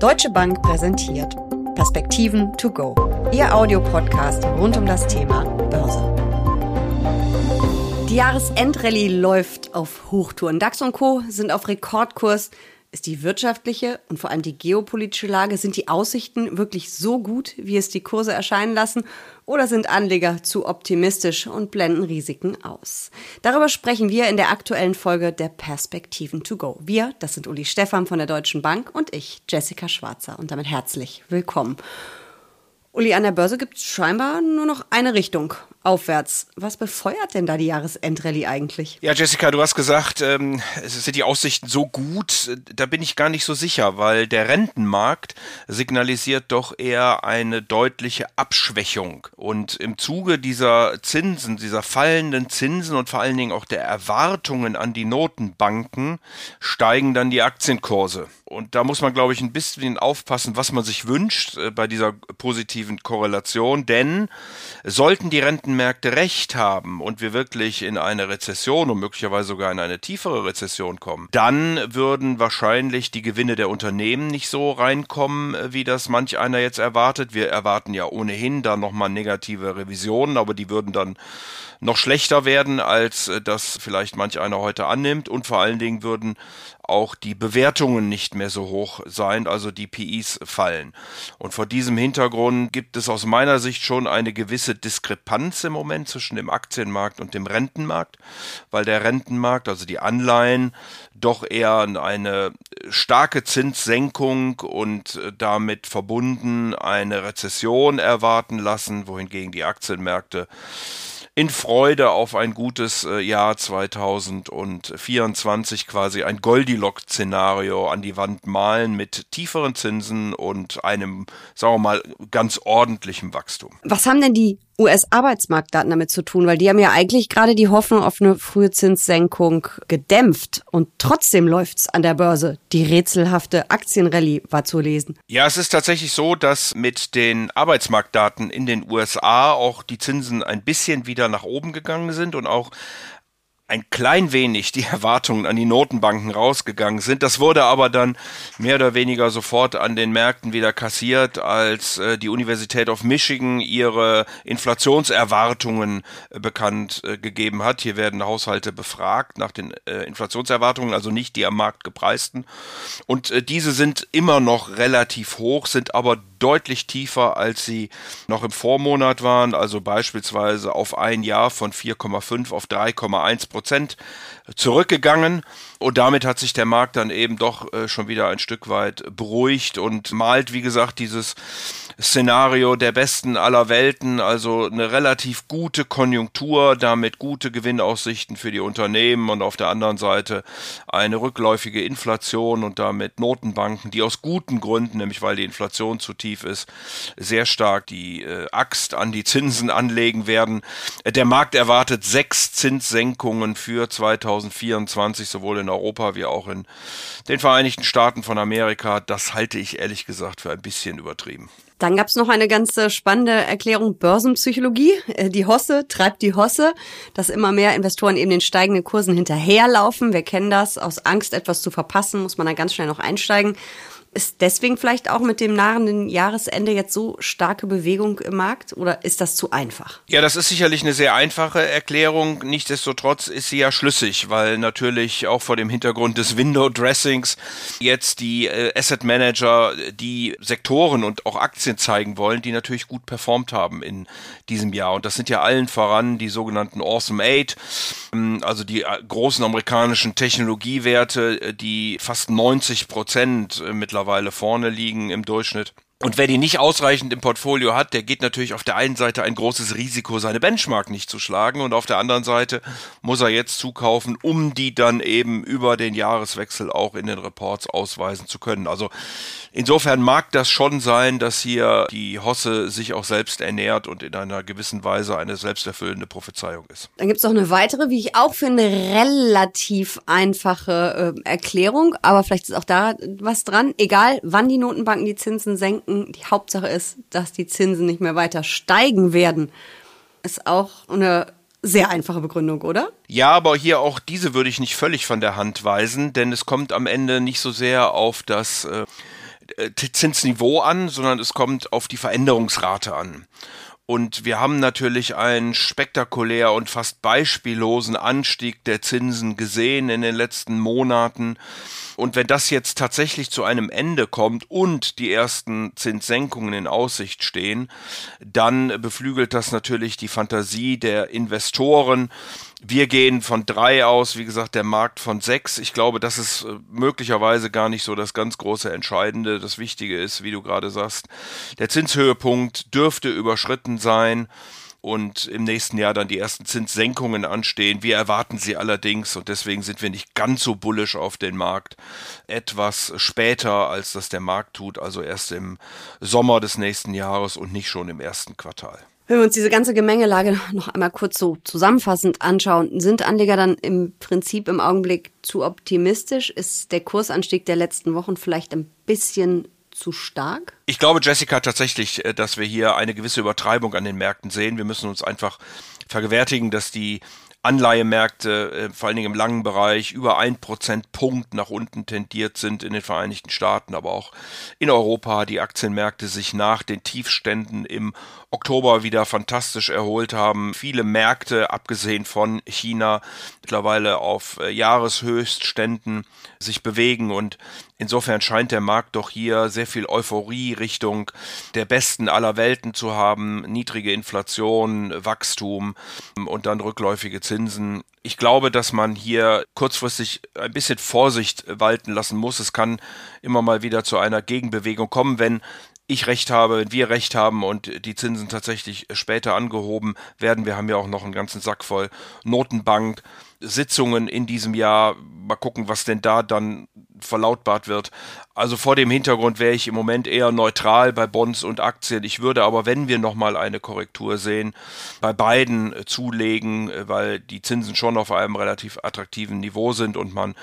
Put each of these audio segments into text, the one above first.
Deutsche Bank präsentiert Perspektiven to go. Ihr Audiopodcast rund um das Thema Börse. Die Jahresendrallye läuft auf Hochtouren. DAX und Co. sind auf Rekordkurs. Ist die wirtschaftliche und vor allem die geopolitische Lage, sind die Aussichten wirklich so gut, wie es die Kurse erscheinen lassen? Oder sind Anleger zu optimistisch und blenden Risiken aus? Darüber sprechen wir in der aktuellen Folge der Perspektiven to go. Wir, das sind Uli Stephan von der Deutschen Bank und ich, Jessica Schwarzer. Und damit herzlich willkommen. Uli, an der Börse gibt es scheinbar nur noch eine Richtung aufwärts. Was befeuert denn da die Jahresendrallye eigentlich? Ja, Jessica, du hast gesagt, ähm, es sind die Aussichten so gut. Da bin ich gar nicht so sicher, weil der Rentenmarkt signalisiert doch eher eine deutliche Abschwächung. Und im Zuge dieser Zinsen, dieser fallenden Zinsen und vor allen Dingen auch der Erwartungen an die Notenbanken steigen dann die Aktienkurse. Und da muss man, glaube ich, ein bisschen aufpassen, was man sich wünscht äh, bei dieser positiven Korrelation. Denn sollten die Rentenmärkte recht haben und wir wirklich in eine Rezession und möglicherweise sogar in eine tiefere Rezession kommen, dann würden wahrscheinlich die Gewinne der Unternehmen nicht so reinkommen, äh, wie das manch einer jetzt erwartet. Wir erwarten ja ohnehin da nochmal negative Revisionen, aber die würden dann noch schlechter werden, als äh, das vielleicht manch einer heute annimmt. Und vor allen Dingen würden auch die Bewertungen nicht mehr so hoch sein, also die PIs fallen. Und vor diesem Hintergrund gibt es aus meiner Sicht schon eine gewisse Diskrepanz im Moment zwischen dem Aktienmarkt und dem Rentenmarkt, weil der Rentenmarkt, also die Anleihen, doch eher eine starke Zinssenkung und damit verbunden eine Rezession erwarten lassen, wohingegen die Aktienmärkte in Freude auf ein gutes äh, Jahr 2024 quasi ein Goldilocks-Szenario an die Wand malen mit tieferen Zinsen und einem, sagen wir mal, ganz ordentlichem Wachstum. Was haben denn die US-Arbeitsmarktdaten damit zu tun? Weil die haben ja eigentlich gerade die Hoffnung auf eine frühe Zinssenkung gedämpft und trotzdem läuft's an der Börse. Die rätselhafte Aktienrallye war zu lesen. Ja, es ist tatsächlich so, dass mit den Arbeitsmarktdaten in den USA auch die Zinsen ein bisschen wieder nach oben gegangen sind und auch ein klein wenig die Erwartungen an die Notenbanken rausgegangen sind. Das wurde aber dann mehr oder weniger sofort an den Märkten wieder kassiert, als äh, die Universität of Michigan ihre Inflationserwartungen äh, bekannt äh, gegeben hat. Hier werden Haushalte befragt nach den äh, Inflationserwartungen, also nicht die am Markt gepreisten. Und äh, diese sind immer noch relativ hoch, sind aber deutlich tiefer, als sie noch im Vormonat waren, also beispielsweise auf ein Jahr von 4,5 auf 3,1 Prozent zurückgegangen. Und damit hat sich der Markt dann eben doch äh, schon wieder ein Stück weit beruhigt und malt, wie gesagt, dieses Szenario der besten aller Welten, also eine relativ gute Konjunktur, damit gute Gewinnaussichten für die Unternehmen und auf der anderen Seite eine rückläufige Inflation und damit Notenbanken, die aus guten Gründen, nämlich weil die Inflation zu tief ist, sehr stark die äh, Axt an die Zinsen anlegen werden. Der Markt erwartet sechs Zinssenkungen für 2024, sowohl in Europa wie auch in den Vereinigten Staaten von Amerika. Das halte ich ehrlich gesagt für ein bisschen übertrieben. Dann gab es noch eine ganz äh, spannende Erklärung Börsenpsychologie. Äh, die Hosse treibt die Hosse, dass immer mehr Investoren eben den steigenden Kursen hinterherlaufen. Wir kennen das. Aus Angst, etwas zu verpassen, muss man dann ganz schnell noch einsteigen. Ist deswegen vielleicht auch mit dem nahenden Jahresende jetzt so starke Bewegung im Markt oder ist das zu einfach? Ja, das ist sicherlich eine sehr einfache Erklärung. Nichtsdestotrotz ist sie ja schlüssig, weil natürlich auch vor dem Hintergrund des Window Dressings jetzt die äh, Asset Manager die Sektoren und auch Aktien zeigen wollen, die natürlich gut performt haben in diesem Jahr. Und das sind ja allen voran die sogenannten Awesome Eight, ähm, also die äh, großen amerikanischen Technologiewerte, äh, die fast 90 Prozent mittlerweile mittlerweile vorne liegen im Durchschnitt. Und wer die nicht ausreichend im Portfolio hat, der geht natürlich auf der einen Seite ein großes Risiko, seine Benchmark nicht zu schlagen und auf der anderen Seite muss er jetzt zukaufen, um die dann eben über den Jahreswechsel auch in den Reports ausweisen zu können. Also insofern mag das schon sein, dass hier die Hosse sich auch selbst ernährt und in einer gewissen Weise eine selbsterfüllende Prophezeiung ist. Dann gibt es noch eine weitere, wie ich auch finde, relativ einfache äh, Erklärung, aber vielleicht ist auch da was dran. Egal, wann die Notenbanken die Zinsen senken, denken, die Hauptsache ist, dass die Zinsen nicht mehr weiter steigen werden, ist auch eine sehr einfache Begründung, oder? Ja, aber hier auch diese würde ich nicht völlig von der Hand weisen, denn es kommt am Ende nicht so sehr auf das äh, äh, Zinsniveau an, sondern es kommt auf die Veränderungsrate an. Und wir haben natürlich einen spektakulär und fast beispiellosen Anstieg der Zinsen gesehen in den letzten Monaten. Und wenn das jetzt tatsächlich zu einem Ende kommt und die ersten Zinssenkungen in Aussicht stehen, dann beflügelt das natürlich die Fantasie der Investoren wir gehen von drei aus, wie gesagt, der Markt von sechs. Ich glaube, das ist äh, möglicherweise gar nicht so das ganz große Entscheidende. Das Wichtige ist, wie du gerade sagst, der Zinshöhepunkt dürfte überschritten sein und im nächsten Jahr dann die ersten Zinssenkungen anstehen. Wir erwarten sie allerdings und deswegen sind wir nicht ganz so bullisch auf den Markt. Etwas später, als das der Markt tut, also erst im Sommer des nächsten Jahres und nicht schon im ersten Quartal. Wenn wir uns diese ganze Gemengelage noch einmal kurz so zusammenfassend anschauen, sind Anleger dann im Prinzip im Augenblick zu optimistisch? Ist der Kursanstieg der letzten Wochen vielleicht ein bisschen zu stark? Ich glaube, Jessica, tatsächlich, äh, dass wir hier eine gewisse Übertreibung an den Märkten sehen. Wir müssen uns einfach vergewärtigen, dass die Anleihemärkte, äh, vor allen Dingen im langen Bereich, über ein Prozentpunkt nach unten tendiert sind in den Vereinigten Staaten, aber auch in Europa die Aktienmärkte sich nach den Tiefständen im Oktober wieder fantastisch erholt haben. Viele Märkte, abgesehen von China, mittlerweile auf äh, Jahreshöchstständen sich bewegen und insofern scheint der Markt doch hier sehr viel Euphorie Richtung der besten aller Welten zu haben. Niedrige Inflation, Wachstum und dann rückläufige Zinsen. Ich glaube, dass man hier kurzfristig ein bisschen Vorsicht walten lassen muss. Es kann immer mal wieder zu einer Gegenbewegung kommen, wenn ich recht habe, wenn wir recht haben und die Zinsen tatsächlich später angehoben werden. Wir haben ja auch noch einen ganzen Sack voll Notenbank. Sitzungen in diesem Jahr. Mal gucken, was denn da dann verlautbart wird. Also vor dem Hintergrund wäre ich im Moment eher neutral bei Bonds und Aktien. Ich würde aber, wenn wir nochmal eine Korrektur sehen, bei beiden zulegen, weil die Zinsen schon auf einem relativ attraktiven Niveau sind und man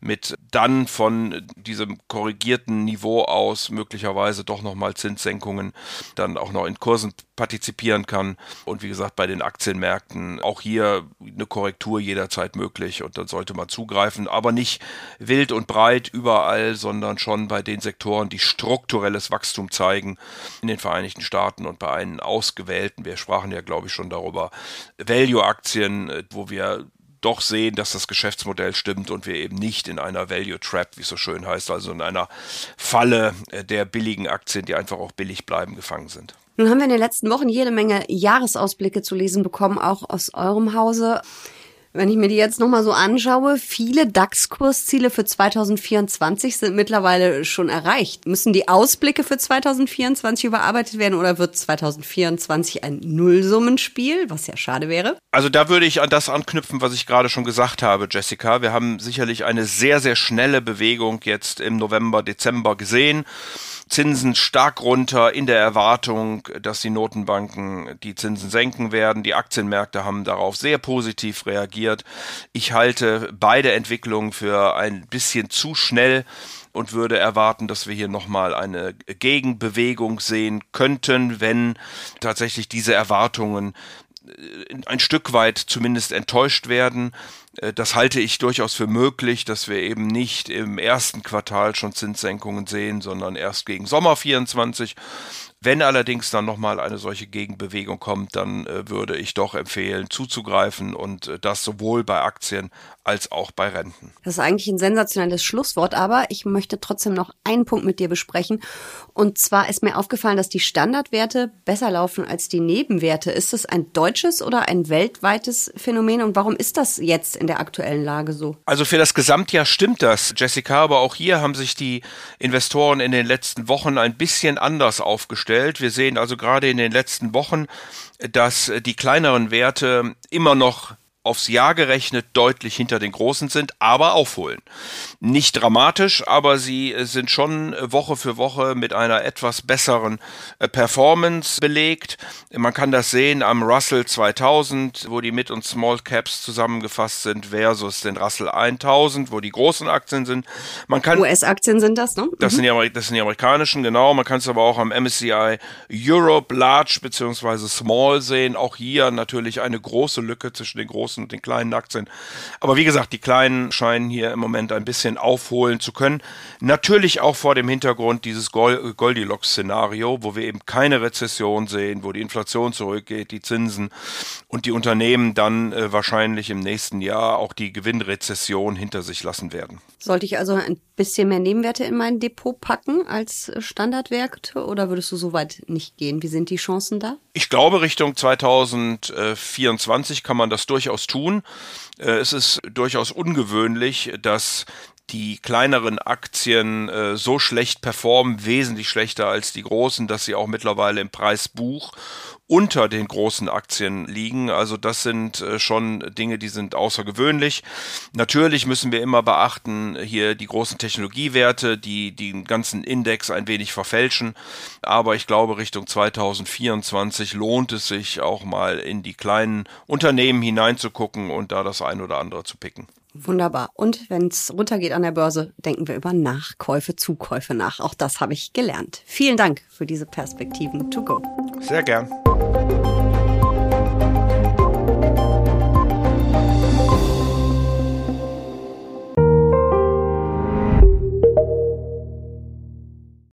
mit dann von diesem korrigierten Niveau aus möglicherweise doch nochmal Zinssenkungen dann auch noch in Kursen partizipieren kann. Und wie gesagt, bei den Aktienmärkten auch hier eine Korrektur jederzeit möglich und dann sollte man zugreifen, aber nicht wild und breit überall, sondern schon bei den Sektoren, die strukturelles Wachstum zeigen in den Vereinigten Staaten und bei einen ausgewählten, wir sprachen ja glaube ich schon darüber, Value-Aktien, wo wir doch sehen, dass das Geschäftsmodell stimmt und wir eben nicht in einer Value Trap, wie es so schön heißt, also in einer Falle äh, der billigen Aktien, die einfach auch billig bleiben, gefangen sind. Nun haben wir in den letzten Wochen jede Menge Jahresausblicke zu lesen bekommen, auch aus eurem Hause. Wenn ich mir die jetzt nochmal so anschaue, viele DAX-Kursziele für 2024 sind mittlerweile schon erreicht. Müssen die Ausblicke für 2024 überarbeitet werden oder wird 2024 ein Nullsummenspiel, was ja schade wäre? Also da würde ich an das anknüpfen, was ich gerade schon gesagt habe, Jessica. Wir haben sicherlich eine sehr, sehr schnelle Bewegung jetzt im November, Dezember gesehen. Zinsen stark runter in der Erwartung, dass die Notenbanken die Zinsen senken werden. Die Aktienmärkte haben darauf sehr positiv reagiert. Ich halte beide Entwicklungen für ein bisschen zu schnell und würde erwarten, dass wir hier nochmal eine Gegenbewegung sehen könnten, wenn tatsächlich diese Erwartungen äh, ein Stück weit zumindest enttäuscht werden. Äh, das halte ich durchaus für möglich, dass wir eben nicht im ersten Quartal schon Zinssenkungen sehen, sondern erst gegen Sommer 24. Wenn allerdings dann nochmal eine solche Gegenbewegung kommt, dann äh, würde ich doch empfehlen, zuzugreifen und äh, das sowohl bei Aktien als auch bei Renten. Das ist eigentlich ein sensationelles Schlusswort, aber ich möchte trotzdem noch einen Punkt mit dir besprechen. Und zwar ist mir aufgefallen, dass die Standardwerte besser laufen als die Nebenwerte. Ist das ein deutsches oder ein weltweites Phänomen und warum ist das jetzt in der aktuellen Lage so? Also für das Gesamtjahr stimmt das, Jessica, aber auch hier haben sich die Investoren in den letzten Wochen ein bisschen anders aufgestellt. Wir sehen also gerade in den letzten Wochen, dass die kleineren Werte immer noch aufs Jahr gerechnet deutlich hinter den Großen sind, aber aufholen. Nicht dramatisch, aber sie sind schon Woche für Woche mit einer etwas besseren äh, Performance belegt. Man kann das sehen am Russell 2000, wo die Mid- und Small Caps zusammengefasst sind, versus den Russell 1000, wo die großen Aktien sind. Man kann US-Aktien sind das, ne? Das, mhm. sind die, das sind die amerikanischen, genau. Man kann es aber auch am MSCI Europe Large bzw. Small sehen. Auch hier natürlich eine große Lücke zwischen den großen großen und den kleinen Aktien. Aber wie gesagt, die kleinen scheinen hier im Moment ein bisschen aufholen zu können. Natürlich auch vor dem Hintergrund dieses Goldilocks-Szenario, wo wir eben keine Rezession sehen, wo die Inflation zurückgeht, die Zinsen und die Unternehmen dann äh, wahrscheinlich im nächsten Jahr auch die Gewinnrezession hinter sich lassen werden. Sollte ich also ein bisschen mehr Nebenwerte in mein Depot packen als Standardwerte oder würdest du so weit nicht gehen? Wie sind die Chancen da? Ich glaube, Richtung 2024 kann man das durchaus tun. Äh, es ist durchaus ungewöhnlich, dass die kleineren Aktien äh, so schlecht performen, wesentlich schlechter als die großen, dass sie auch mittlerweile im Preisbuch unter den großen Aktien liegen. Also das sind äh, schon Dinge, die sind außergewöhnlich. Natürlich müssen wir immer beachten, hier die großen Technologiewerte, die den ganzen Index ein wenig verfälschen. Aber ich glaube, Richtung 2024 lohnt es sich auch mal in die kleinen Unternehmen hineinzugucken und da das ein oder andere zu picken. Wunderbar. Und wenn es runtergeht an der Börse, denken wir über Nachkäufe, Zukäufe nach. Auch das habe ich gelernt. Vielen Dank für diese Perspektiven to go. Sehr gern.